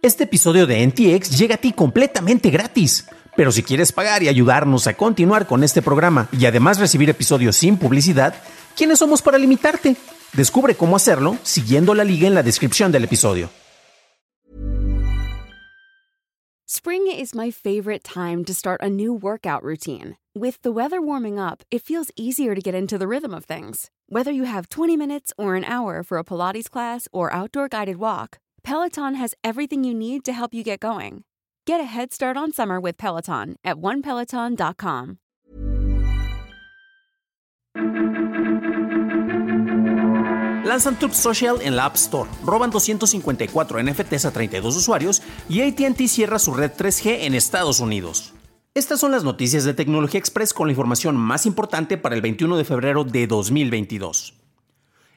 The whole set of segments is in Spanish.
Este episodio de NTX llega a ti completamente gratis. Pero si quieres pagar y ayudarnos a continuar con este programa y además recibir episodios sin publicidad, ¿quiénes somos para limitarte? Descubre cómo hacerlo siguiendo la liga en la descripción del episodio. Spring is my favorite time to start a new workout routine. With the weather warming up, it feels easier to get into the rhythm of things. Whether you have 20 minutes or an hour for a Pilates class or outdoor guided walk, Peloton has everything you need to help you get going. Get a head start on summer with Peloton at onepeloton.com. Lanzan Troop Social en la App Store, roban 254 NFTs a 32 usuarios y ATT cierra su red 3G en Estados Unidos. Estas son las noticias de Tecnología Express con la información más importante para el 21 de febrero de 2022.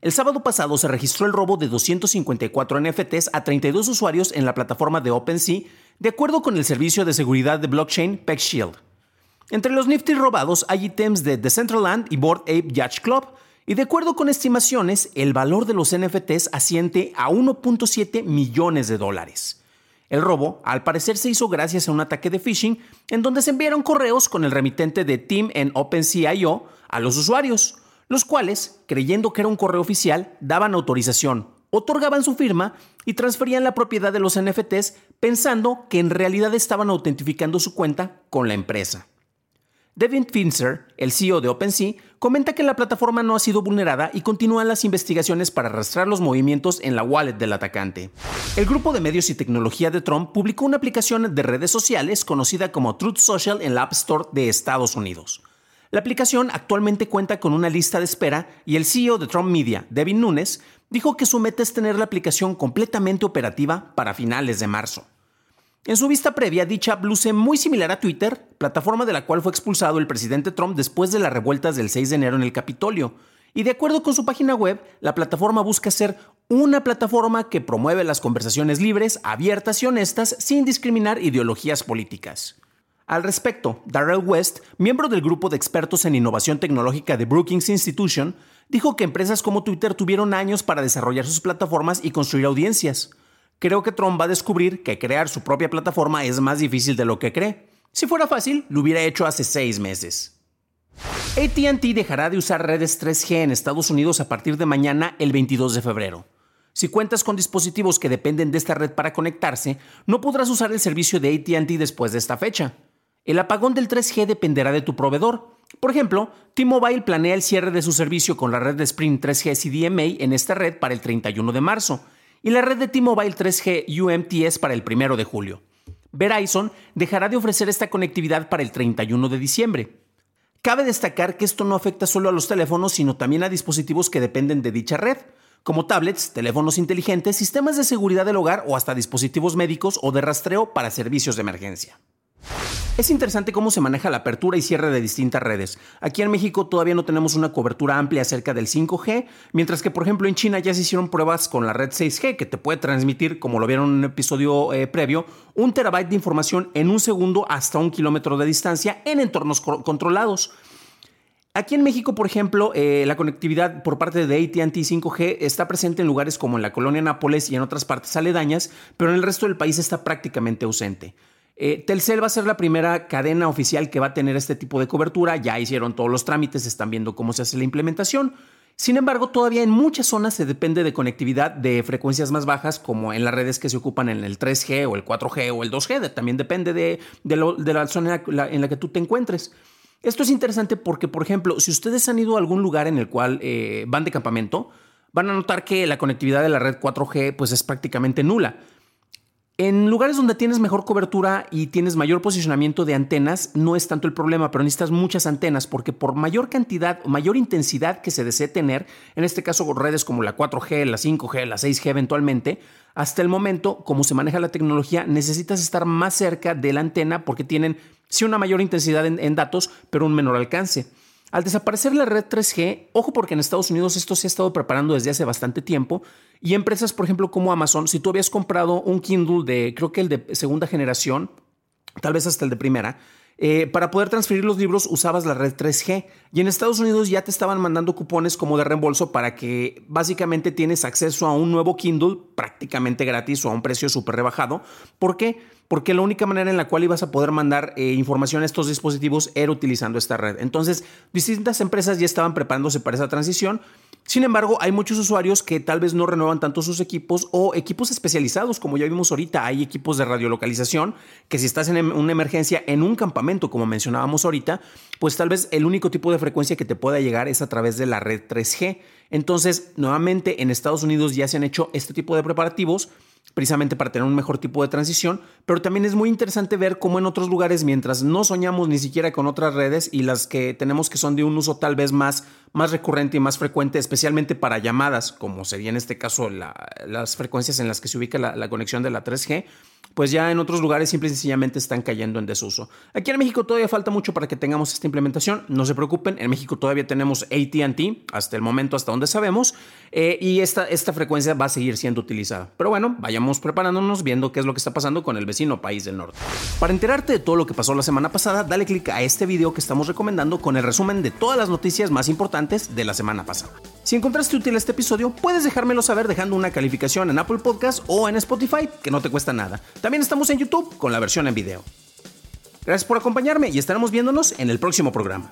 El sábado pasado se registró el robo de 254 NFTs a 32 usuarios en la plataforma de OpenSea, de acuerdo con el servicio de seguridad de blockchain PeckShield. Entre los Nifty robados hay ítems de Decentraland y Board Ape Yacht Club, y de acuerdo con estimaciones, el valor de los NFTs asciende a 1.7 millones de dólares. El robo, al parecer, se hizo gracias a un ataque de phishing en donde se enviaron correos con el remitente de Team en OpenSea.io a los usuarios, los cuales, creyendo que era un correo oficial, daban autorización, otorgaban su firma y transferían la propiedad de los NFTs pensando que en realidad estaban autentificando su cuenta con la empresa. Devin Finzer, el CEO de OpenSea, comenta que la plataforma no ha sido vulnerada y continúan las investigaciones para arrastrar los movimientos en la wallet del atacante. El grupo de medios y tecnología de Trump publicó una aplicación de redes sociales conocida como Truth Social en la App Store de Estados Unidos. La aplicación actualmente cuenta con una lista de espera y el CEO de Trump Media, Devin Nunes, dijo que su meta es tener la aplicación completamente operativa para finales de marzo. En su vista previa, dicha luce muy similar a Twitter, plataforma de la cual fue expulsado el presidente Trump después de las revueltas del 6 de enero en el Capitolio. Y de acuerdo con su página web, la plataforma busca ser una plataforma que promueve las conversaciones libres, abiertas y honestas sin discriminar ideologías políticas. Al respecto, Darrell West, miembro del grupo de expertos en innovación tecnológica de Brookings Institution, dijo que empresas como Twitter tuvieron años para desarrollar sus plataformas y construir audiencias creo que Trump va a descubrir que crear su propia plataforma es más difícil de lo que cree. Si fuera fácil, lo hubiera hecho hace seis meses. ATT dejará de usar redes 3G en Estados Unidos a partir de mañana, el 22 de febrero. Si cuentas con dispositivos que dependen de esta red para conectarse, no podrás usar el servicio de ATT después de esta fecha. El apagón del 3G dependerá de tu proveedor. Por ejemplo, T-Mobile planea el cierre de su servicio con la red de Sprint 3G CDMA en esta red para el 31 de marzo y la red de T-Mobile 3G UMTS para el 1 de julio. Verizon dejará de ofrecer esta conectividad para el 31 de diciembre. Cabe destacar que esto no afecta solo a los teléfonos, sino también a dispositivos que dependen de dicha red, como tablets, teléfonos inteligentes, sistemas de seguridad del hogar o hasta dispositivos médicos o de rastreo para servicios de emergencia. Es interesante cómo se maneja la apertura y cierre de distintas redes. Aquí en México todavía no tenemos una cobertura amplia acerca del 5G, mientras que por ejemplo en China ya se hicieron pruebas con la red 6G que te puede transmitir, como lo vieron en un episodio eh, previo, un terabyte de información en un segundo hasta un kilómetro de distancia en entornos controlados. Aquí en México, por ejemplo, eh, la conectividad por parte de ATT 5G está presente en lugares como en la colonia Nápoles y en otras partes aledañas, pero en el resto del país está prácticamente ausente. Eh, Telcel va a ser la primera cadena oficial que va a tener este tipo de cobertura. Ya hicieron todos los trámites, están viendo cómo se hace la implementación. Sin embargo, todavía en muchas zonas se depende de conectividad de frecuencias más bajas, como en las redes que se ocupan en el 3G o el 4G o el 2G. También depende de, la zona en la, que tú te encuentres. Esto es interesante porque, por ejemplo, si ustedes han ido a algún lugar en el cual eh, van de campamento, van a notar que la conectividad de la red 4G pues, es prácticamente nula. En lugares donde tienes mejor cobertura y tienes mayor posicionamiento de antenas, no es tanto el problema, pero necesitas muchas antenas porque por mayor cantidad mayor intensidad que se desee tener, en este caso redes como la 4G, la 5G, la 6G eventualmente, hasta el momento, como se maneja la tecnología, necesitas estar más cerca de la antena porque tienen sí una mayor intensidad en, en datos, pero un menor alcance. Al desaparecer la red 3G, ojo porque en Estados Unidos esto se ha estado preparando desde hace bastante tiempo y empresas, por ejemplo, como Amazon, si tú habías comprado un Kindle de, creo que el de segunda generación, tal vez hasta el de primera, eh, para poder transferir los libros usabas la red 3G y en Estados Unidos ya te estaban mandando cupones como de reembolso para que básicamente tienes acceso a un nuevo Kindle prácticamente gratis o a un precio súper rebajado. ¿Por qué? Porque la única manera en la cual ibas a poder mandar eh, información a estos dispositivos era utilizando esta red. Entonces, distintas empresas ya estaban preparándose para esa transición sin embargo, hay muchos usuarios que tal vez no renuevan tanto sus equipos o equipos especializados, como ya vimos ahorita, hay equipos de radiolocalización que si estás en em, una emergencia en un campamento, como mencionábamos ahorita, pues tal vez el único tipo de frecuencia que te pueda llegar es a través de la red 3G. Entonces, nuevamente en Estados Unidos ya se han hecho este tipo de preparativos precisamente para tener un mejor tipo de transición, pero también es muy interesante ver cómo en otros lugares, mientras no soñamos ni siquiera con otras redes y las que tenemos que son de un uso tal vez más, más recurrente y más frecuente, especialmente para llamadas, como sería en este caso las frecuencias en las que se ubica la, la conexión de la 3G, pues ya en otros lugares simple y sencillamente están cayendo en desuso. Aquí en México todavía falta mucho para que tengamos esta implementación, no se preocupen, en México todavía tenemos ATT, hasta el momento, hasta donde sabemos, eh, y esta, esta frecuencia va a seguir siendo utilizada. Pero bueno, vayamos preparándonos viendo qué es lo que está pasando con el vecino país del norte. Para enterarte de todo lo que pasó la semana pasada, dale clic a este video que estamos recomendando con el resumen de todas las noticias más importantes de la semana pasada. Si encontraste útil este episodio, puedes dejármelo saber dejando una calificación en Apple Podcast o en Spotify, que no te cuesta nada. También estamos en YouTube con la versión en video. Gracias por acompañarme y estaremos viéndonos en el próximo programa.